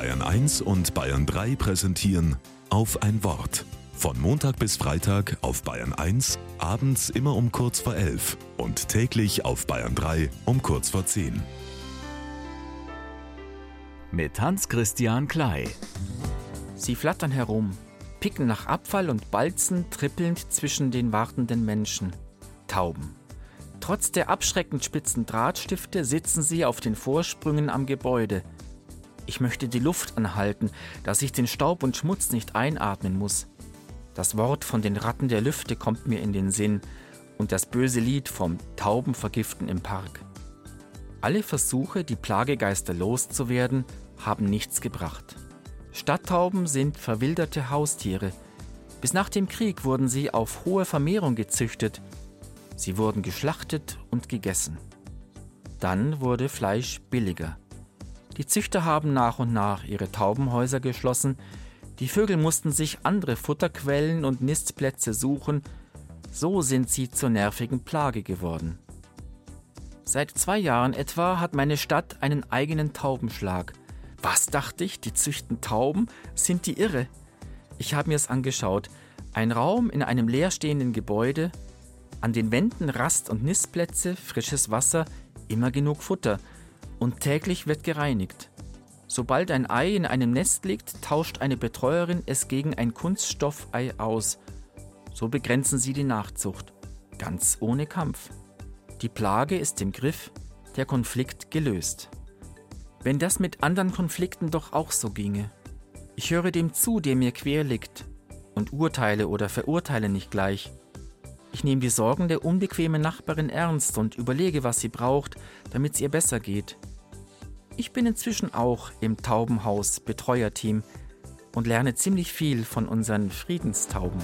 Bayern 1 und Bayern 3 präsentieren auf ein Wort. Von Montag bis Freitag auf Bayern 1, abends immer um kurz vor 11 und täglich auf Bayern 3 um kurz vor 10. Mit Hans-Christian Klei. Sie flattern herum, picken nach Abfall und balzen trippelnd zwischen den wartenden Menschen. Tauben. Trotz der abschreckend spitzen Drahtstifte sitzen sie auf den Vorsprüngen am Gebäude. Ich möchte die Luft anhalten, dass ich den Staub und Schmutz nicht einatmen muss. Das Wort von den Ratten der Lüfte kommt mir in den Sinn und das böse Lied vom Taubenvergiften im Park. Alle Versuche, die Plagegeister loszuwerden, haben nichts gebracht. Stadttauben sind verwilderte Haustiere. Bis nach dem Krieg wurden sie auf hohe Vermehrung gezüchtet. Sie wurden geschlachtet und gegessen. Dann wurde Fleisch billiger. Die Züchter haben nach und nach ihre Taubenhäuser geschlossen, die Vögel mussten sich andere Futterquellen und Nistplätze suchen, so sind sie zur nervigen Plage geworden. Seit zwei Jahren etwa hat meine Stadt einen eigenen Taubenschlag. Was dachte ich, die züchten Tauben? Sind die irre? Ich habe mir es angeschaut. Ein Raum in einem leerstehenden Gebäude, an den Wänden Rast- und Nistplätze, frisches Wasser, immer genug Futter. Und täglich wird gereinigt. Sobald ein Ei in einem Nest liegt, tauscht eine Betreuerin es gegen ein Kunststoffei aus. So begrenzen sie die Nachzucht. Ganz ohne Kampf. Die Plage ist im Griff, der Konflikt gelöst. Wenn das mit anderen Konflikten doch auch so ginge. Ich höre dem zu, der mir quer liegt, und urteile oder verurteile nicht gleich. Ich nehme die Sorgen der unbequemen Nachbarin ernst und überlege, was sie braucht, damit es ihr besser geht. Ich bin inzwischen auch im Taubenhaus Betreuerteam und lerne ziemlich viel von unseren Friedenstauben.